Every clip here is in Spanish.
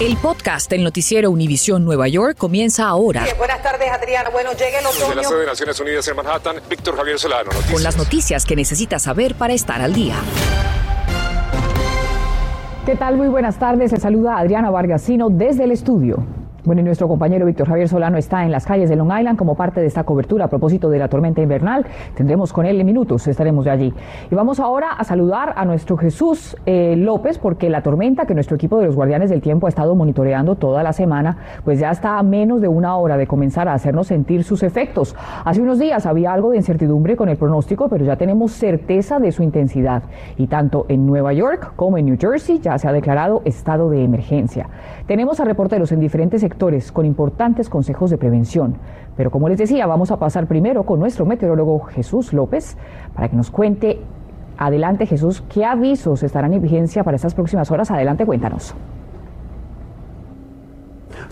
El podcast del noticiero Univisión Nueva York comienza ahora. buenas tardes, Adriana. Bueno, llega el otoño. Desde la sede de Naciones Unidas en Manhattan, Víctor Javier Solano. Noticias. Con las noticias que necesitas saber para estar al día. ¿Qué tal? Muy buenas tardes. Se saluda Adriana Vargasino desde el estudio. Bueno, y nuestro compañero Víctor Javier Solano está en las calles de Long Island como parte de esta cobertura a propósito de la tormenta invernal. Tendremos con él en minutos, estaremos de allí. Y vamos ahora a saludar a nuestro Jesús eh, López, porque la tormenta que nuestro equipo de los Guardianes del Tiempo ha estado monitoreando toda la semana, pues ya está a menos de una hora de comenzar a hacernos sentir sus efectos. Hace unos días había algo de incertidumbre con el pronóstico, pero ya tenemos certeza de su intensidad. Y tanto en Nueva York como en New Jersey ya se ha declarado estado de emergencia. Tenemos a reporteros en diferentes con importantes consejos de prevención. Pero como les decía, vamos a pasar primero con nuestro meteorólogo Jesús López para que nos cuente, adelante Jesús, qué avisos estarán en vigencia para estas próximas horas. Adelante, cuéntanos.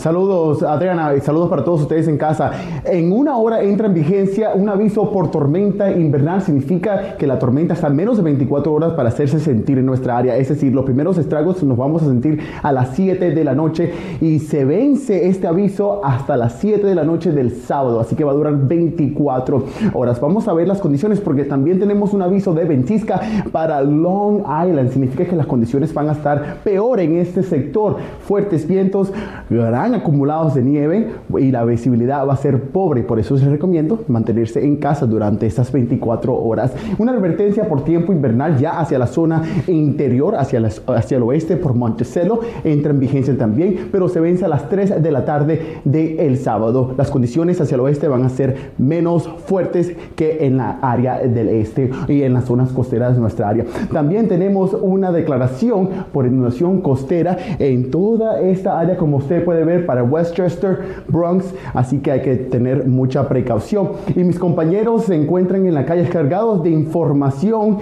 Saludos Adriana y saludos para todos ustedes en casa. En una hora entra en vigencia un aviso por tormenta invernal. Significa que la tormenta está a menos de 24 horas para hacerse sentir en nuestra área. Es decir, los primeros estragos nos vamos a sentir a las 7 de la noche y se vence este aviso hasta las 7 de la noche del sábado. Así que va a durar 24 horas. Vamos a ver las condiciones porque también tenemos un aviso de ventisca para Long Island. Significa que las condiciones van a estar peor en este sector. Fuertes vientos, gran acumulados de nieve y la visibilidad va a ser pobre. Por eso les recomiendo mantenerse en casa durante estas 24 horas. Una advertencia por tiempo invernal ya hacia la zona interior, hacia, hacia el oeste por Monticello, entra en vigencia también, pero se vence a las 3 de la tarde del sábado. Las condiciones hacia el oeste van a ser menos fuertes que en la área del este y en las zonas costeras de nuestra área. También tenemos una declaración por inundación costera en toda esta área, como usted puede ver para Westchester, Bronx, así que hay que tener mucha precaución. Y mis compañeros se encuentran en la calle cargados de información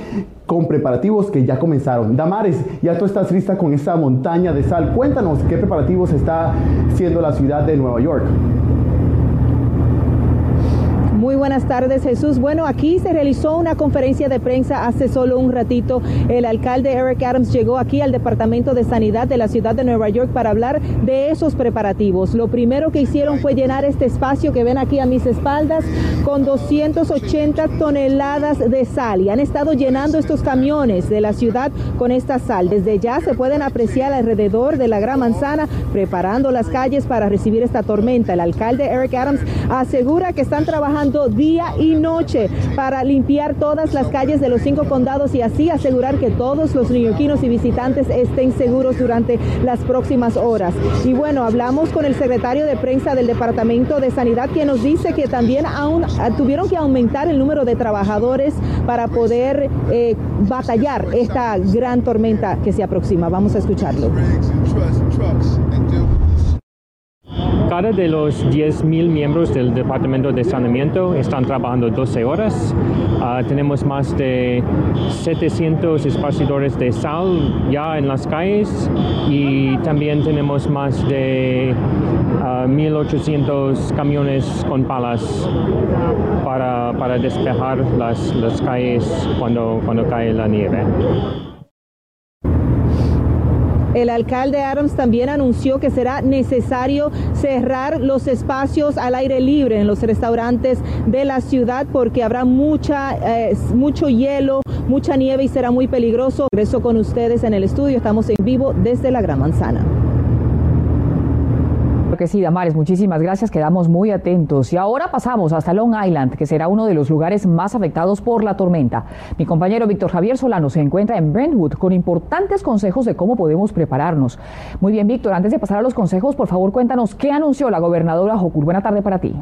con preparativos que ya comenzaron. Damares, ya tú estás lista con esa montaña de sal. Cuéntanos qué preparativos está haciendo la ciudad de Nueva York. Muy buenas tardes, Jesús. Bueno, aquí se realizó una conferencia de prensa hace solo un ratito. El alcalde Eric Adams llegó aquí al Departamento de Sanidad de la ciudad de Nueva York para hablar de esos preparativos. Lo primero que hicieron fue llenar este espacio que ven aquí a mis espaldas con 280 toneladas de sal y han estado llenando estos camiones de la ciudad con esta sal. Desde ya se pueden apreciar alrededor de la Gran Manzana preparando las calles para recibir esta tormenta. El alcalde Eric Adams asegura que están trabajando día y noche para limpiar todas las calles de los cinco condados y así asegurar que todos los neoyorquinos y visitantes estén seguros durante las próximas horas. Y bueno, hablamos con el secretario de prensa del Departamento de Sanidad quien nos dice que también aún ah, tuvieron que aumentar el número de trabajadores para poder eh, batallar esta gran tormenta que se aproxima. Vamos a escucharlo. Cada de los 10.000 miembros del Departamento de Saneamiento están trabajando 12 horas. Uh, tenemos más de 700 esparcidores de sal ya en las calles y también tenemos más de uh, 1.800 camiones con palas para, para despejar las, las calles cuando, cuando cae la nieve. El alcalde Adams también anunció que será necesario cerrar los espacios al aire libre en los restaurantes de la ciudad porque habrá mucha, eh, mucho hielo, mucha nieve y será muy peligroso. Regreso con ustedes en el estudio. Estamos en vivo desde la Gran Manzana que sí, Damares, muchísimas gracias, quedamos muy atentos. Y ahora pasamos hasta Long Island, que será uno de los lugares más afectados por la tormenta. Mi compañero Víctor Javier Solano se encuentra en Brentwood con importantes consejos de cómo podemos prepararnos. Muy bien, Víctor, antes de pasar a los consejos, por favor cuéntanos qué anunció la gobernadora Jocur. Buena tarde para ti.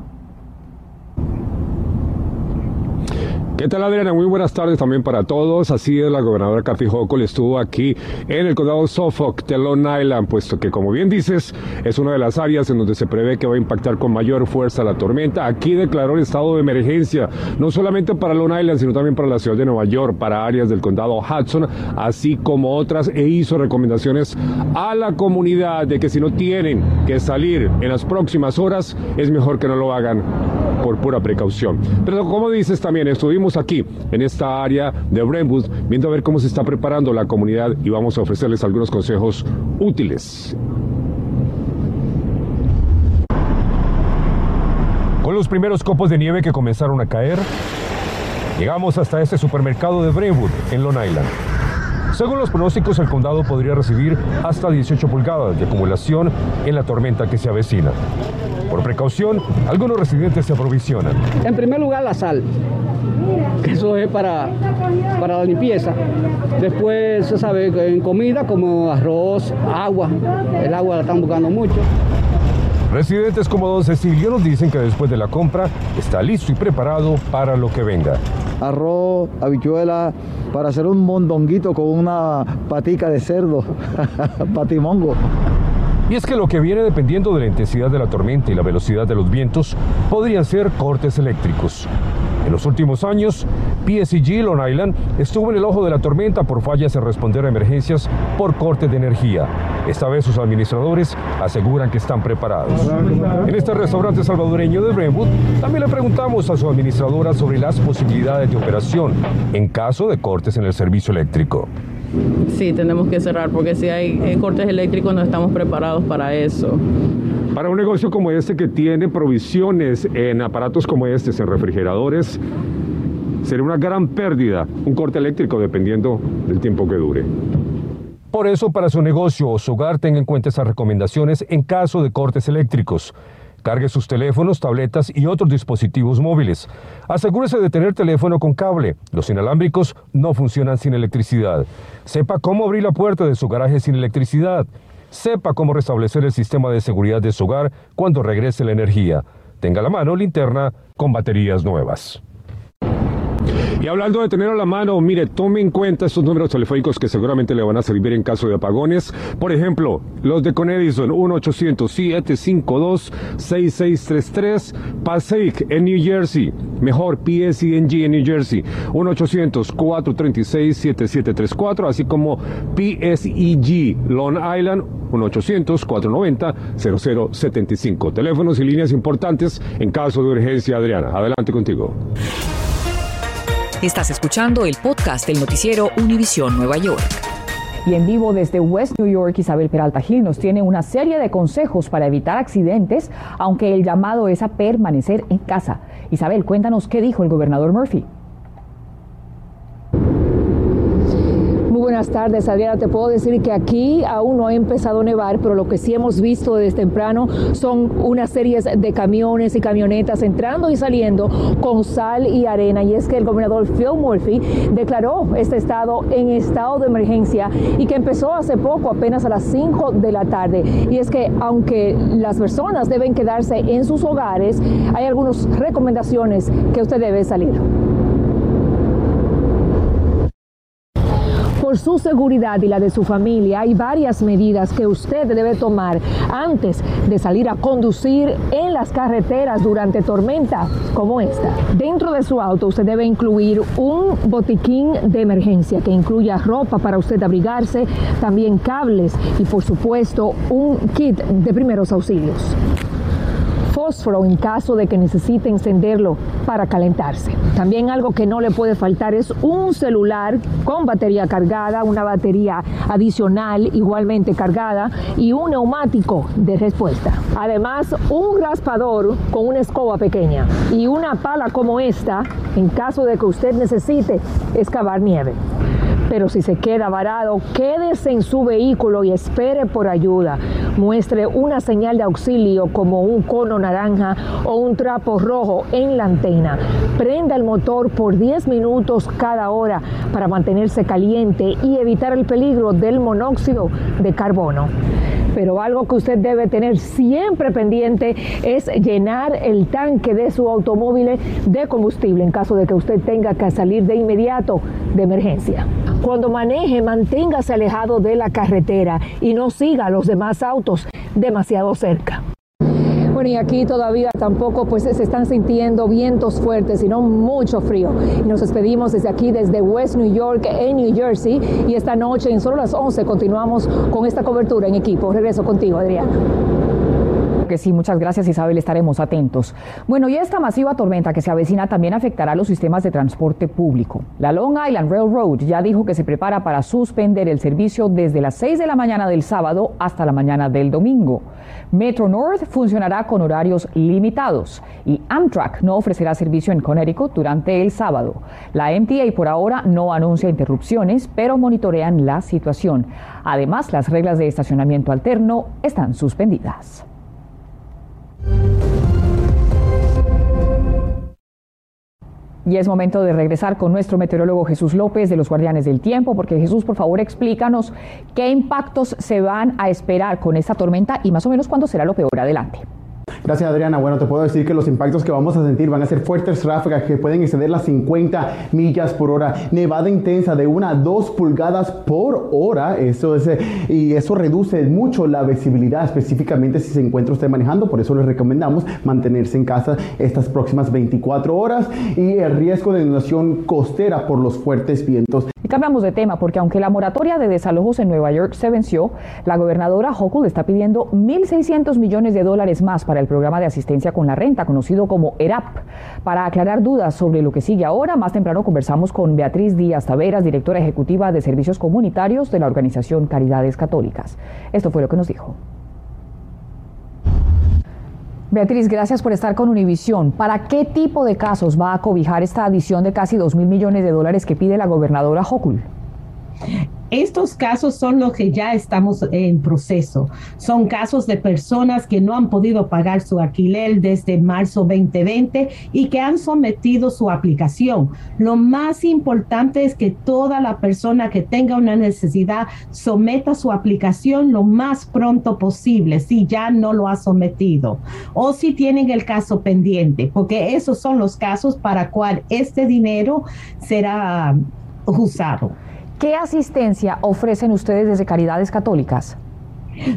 ¿Qué tal Adriana? Muy buenas tardes también para todos. Así es, la gobernadora Kathy Hochul estuvo aquí en el condado Suffolk de Long Island, puesto que como bien dices, es una de las áreas en donde se prevé que va a impactar con mayor fuerza la tormenta. Aquí declaró el estado de emergencia, no solamente para Long Island, sino también para la ciudad de Nueva York, para áreas del condado Hudson, así como otras, e hizo recomendaciones a la comunidad de que si no tienen que salir en las próximas horas, es mejor que no lo hagan por pura precaución. Pero como dices también, estuvimos aquí en esta área de Brentwood viendo a ver cómo se está preparando la comunidad y vamos a ofrecerles algunos consejos útiles. Con los primeros copos de nieve que comenzaron a caer, llegamos hasta este supermercado de Brentwood en Long Island. Según los pronósticos, el condado podría recibir hasta 18 pulgadas de acumulación en la tormenta que se avecina. Por precaución, algunos residentes se aprovisionan. En primer lugar, la sal, que eso es para, para la limpieza. Después, se sabe, en comida como arroz, agua. El agua la están buscando mucho. Residentes como don Cecilio nos dicen que después de la compra está listo y preparado para lo que venga. Arroz, habichuela, para hacer un mondonguito con una patica de cerdo, patimongo. Y es que lo que viene dependiendo de la intensidad de la tormenta y la velocidad de los vientos podrían ser cortes eléctricos. En los últimos años, PSG Long Island estuvo en el ojo de la tormenta por fallas en responder a emergencias por corte de energía. Esta vez sus administradores aseguran que están preparados. En este restaurante salvadoreño de Brentwood también le preguntamos a su administradora sobre las posibilidades de operación en caso de cortes en el servicio eléctrico. Sí, tenemos que cerrar porque si hay eh, cortes eléctricos no estamos preparados para eso. Para un negocio como este que tiene provisiones en aparatos como este, en refrigeradores, sería una gran pérdida un corte eléctrico dependiendo del tiempo que dure. Por eso, para su negocio o su hogar, tenga en cuenta esas recomendaciones en caso de cortes eléctricos. Cargue sus teléfonos, tabletas y otros dispositivos móviles. Asegúrese de tener teléfono con cable. Los inalámbricos no funcionan sin electricidad. Sepa cómo abrir la puerta de su garaje sin electricidad. Sepa cómo restablecer el sistema de seguridad de su hogar cuando regrese la energía. Tenga la mano linterna con baterías nuevas. Y hablando de tener a la mano, mire, tome en cuenta estos números telefónicos que seguramente le van a servir en caso de apagones. Por ejemplo, los de Conedison, 1-800-752-6633, Passaic en New Jersey, mejor PSENG en New Jersey, 1-800-436-7734, así como PSEG Long Island, 1-800-490-0075. Teléfonos y líneas importantes en caso de urgencia, Adriana. Adelante contigo. Estás escuchando el podcast del noticiero Univisión Nueva York. Y en vivo desde West New York, Isabel Peralta Gil nos tiene una serie de consejos para evitar accidentes, aunque el llamado es a permanecer en casa. Isabel, cuéntanos qué dijo el gobernador Murphy. Buenas tardes, Adriana. Te puedo decir que aquí aún no ha empezado a nevar, pero lo que sí hemos visto desde temprano son unas series de camiones y camionetas entrando y saliendo con sal y arena. Y es que el gobernador Phil Murphy declaró este estado en estado de emergencia y que empezó hace poco, apenas a las 5 de la tarde. Y es que aunque las personas deben quedarse en sus hogares, hay algunas recomendaciones que usted debe salir. Su seguridad y la de su familia, hay varias medidas que usted debe tomar antes de salir a conducir en las carreteras durante tormenta como esta. Dentro de su auto usted debe incluir un botiquín de emergencia que incluya ropa para usted abrigarse, también cables y por supuesto un kit de primeros auxilios fósforo en caso de que necesite encenderlo para calentarse. También algo que no le puede faltar es un celular con batería cargada, una batería adicional igualmente cargada y un neumático de respuesta. Además, un raspador con una escoba pequeña y una pala como esta en caso de que usted necesite excavar nieve. Pero si se queda varado, quédese en su vehículo y espere por ayuda. Muestre una señal de auxilio como un cono naranja o un trapo rojo en la antena. Prenda el motor por 10 minutos cada hora para mantenerse caliente y evitar el peligro del monóxido de carbono pero algo que usted debe tener siempre pendiente es llenar el tanque de su automóvil de combustible en caso de que usted tenga que salir de inmediato de emergencia. Cuando maneje, manténgase alejado de la carretera y no siga a los demás autos demasiado cerca. Bueno, y aquí todavía tampoco pues se están sintiendo vientos fuertes, sino mucho frío. Y nos despedimos desde aquí, desde West New York, en New Jersey. Y esta noche, en solo las 11, continuamos con esta cobertura en equipo. Regreso contigo, Adriana. Que sí, muchas gracias Isabel, estaremos atentos. Bueno, y esta masiva tormenta que se avecina también afectará los sistemas de transporte público. La Long Island Railroad ya dijo que se prepara para suspender el servicio desde las 6 de la mañana del sábado hasta la mañana del domingo. Metro North funcionará con horarios limitados y Amtrak no ofrecerá servicio en Connecticut durante el sábado. La MTA por ahora no anuncia interrupciones, pero monitorean la situación. Además, las reglas de estacionamiento alterno están suspendidas. Y es momento de regresar con nuestro meteorólogo Jesús López de los Guardianes del Tiempo, porque Jesús, por favor, explícanos qué impactos se van a esperar con esta tormenta y más o menos cuándo será lo peor adelante. Gracias Adriana. Bueno, te puedo decir que los impactos que vamos a sentir van a ser fuertes ráfagas que pueden exceder las 50 millas por hora. Nevada intensa de 1 a 2 pulgadas por hora. Eso es, eh, y eso reduce mucho la visibilidad, específicamente si se encuentra usted manejando. Por eso les recomendamos mantenerse en casa estas próximas 24 horas y el riesgo de inundación costera por los fuertes vientos. Y cambiamos de tema porque aunque la moratoria de desalojos en Nueva York se venció, la gobernadora Hochul está pidiendo 1.600 millones de dólares más para el programa de asistencia con la renta, conocido como ERAP. Para aclarar dudas sobre lo que sigue ahora, más temprano conversamos con Beatriz Díaz Taveras, directora ejecutiva de Servicios Comunitarios de la organización Caridades Católicas. Esto fue lo que nos dijo. Beatriz, gracias por estar con Univisión. ¿Para qué tipo de casos va a cobijar esta adición de casi 2 mil millones de dólares que pide la gobernadora Hochul? Estos casos son los que ya estamos en proceso. Son casos de personas que no han podido pagar su alquiler desde marzo 2020 y que han sometido su aplicación. Lo más importante es que toda la persona que tenga una necesidad someta su aplicación lo más pronto posible si ya no lo ha sometido o si tienen el caso pendiente, porque esos son los casos para cual este dinero será usado. ¿Qué asistencia ofrecen ustedes desde Caridades Católicas?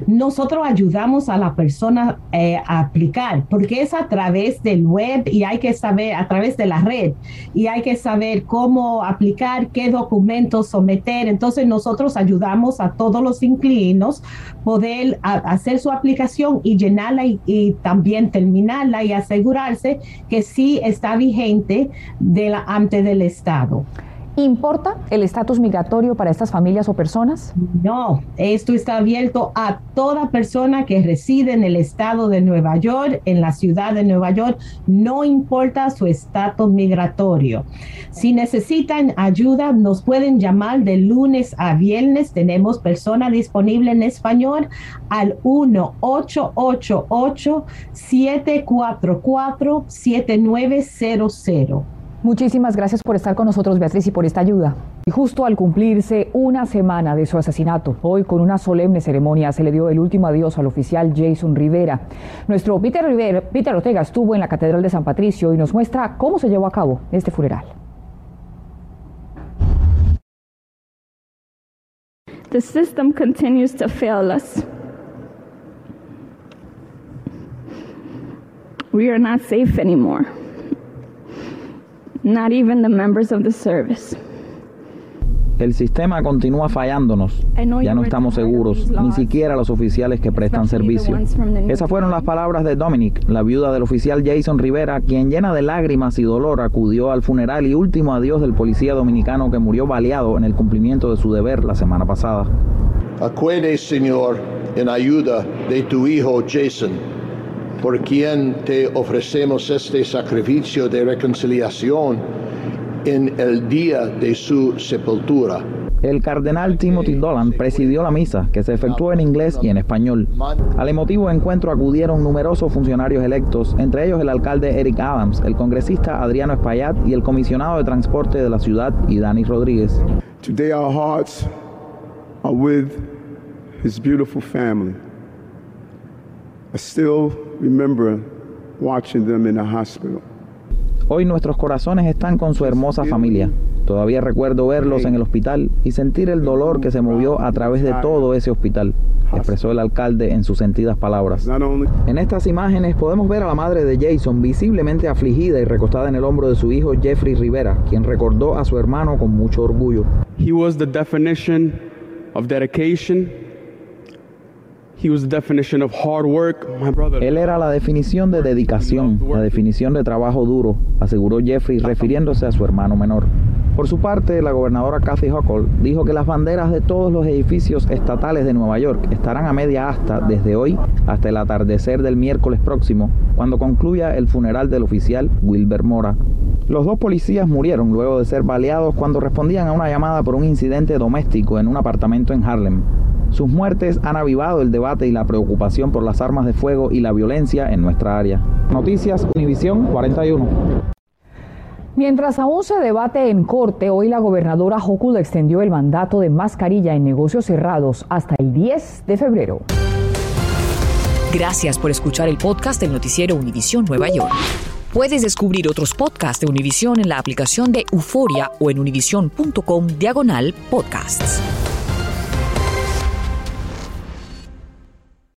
Nosotros ayudamos a la persona eh, a aplicar porque es a través del web y hay que saber a través de la red y hay que saber cómo aplicar, qué documentos someter. Entonces nosotros ayudamos a todos los inquilinos poder hacer su aplicación y llenarla y, y, también terminarla y asegurarse que sí está vigente de la, ante del Estado. ¿Importa el estatus migratorio para estas familias o personas? No, esto está abierto a toda persona que reside en el estado de Nueva York, en la ciudad de Nueva York, no importa su estatus migratorio. Si necesitan ayuda, nos pueden llamar de lunes a viernes. Tenemos persona disponible en español al 1-888-744-7900. Muchísimas gracias por estar con nosotros, Beatriz, y por esta ayuda. Y justo al cumplirse una semana de su asesinato, hoy con una solemne ceremonia se le dio el último adiós al oficial Jason Rivera. Nuestro Peter, Rivera, Peter Ortega estuvo en la Catedral de San Patricio y nos muestra cómo se llevó a cabo este funeral. The system continues to fail us. We are not safe anymore. Not even the members of the service. El sistema continúa fallándonos. Ya no estamos seguros, ni siquiera los oficiales que prestan servicio. Esas fueron las palabras de Dominic, la viuda del oficial Jason Rivera, quien llena de lágrimas y dolor acudió al funeral y último adiós del policía dominicano que murió baleado en el cumplimiento de su deber la semana pasada. Acuerde, Señor, en ayuda de tu hijo Jason por quien te ofrecemos este sacrificio de reconciliación en el día de su sepultura. El cardenal Timothy Dolan presidió la misa, que se efectuó en inglés y en español. Al emotivo encuentro acudieron numerosos funcionarios electos, entre ellos el alcalde Eric Adams, el congresista Adriano Espaillat y el comisionado de transporte de la ciudad, Idani Rodríguez. Today our hearts are with his beautiful family. I still remember watching them in the hospital. Hoy nuestros corazones están con su hermosa familia. Todavía recuerdo verlos en el hospital y sentir el dolor que se movió a través de todo ese hospital, expresó el alcalde en sus sentidas palabras. En estas imágenes podemos ver a la madre de Jason visiblemente afligida y recostada en el hombro de su hijo Jeffrey Rivera, quien recordó a su hermano con mucho orgullo. He was the definition of dedication Él era la definición de dedicación, la definición de trabajo duro, aseguró Jeffrey refiriéndose a su hermano menor. Por su parte, la gobernadora Kathy Hochul dijo que las banderas de todos los edificios estatales de Nueva York estarán a media asta desde hoy hasta el atardecer del miércoles próximo, cuando concluya el funeral del oficial Wilber Mora. Los dos policías murieron luego de ser baleados cuando respondían a una llamada por un incidente doméstico en un apartamento en Harlem. Sus muertes han avivado el debate y la preocupación por las armas de fuego y la violencia en nuestra área. Noticias Univisión 41. Mientras aún se debate en corte, hoy la gobernadora Hochul extendió el mandato de mascarilla en negocios cerrados hasta el 10 de febrero. Gracias por escuchar el podcast del noticiero Univisión Nueva York. Puedes descubrir otros podcasts de Univisión en la aplicación de Euforia o en univision.com diagonal podcasts.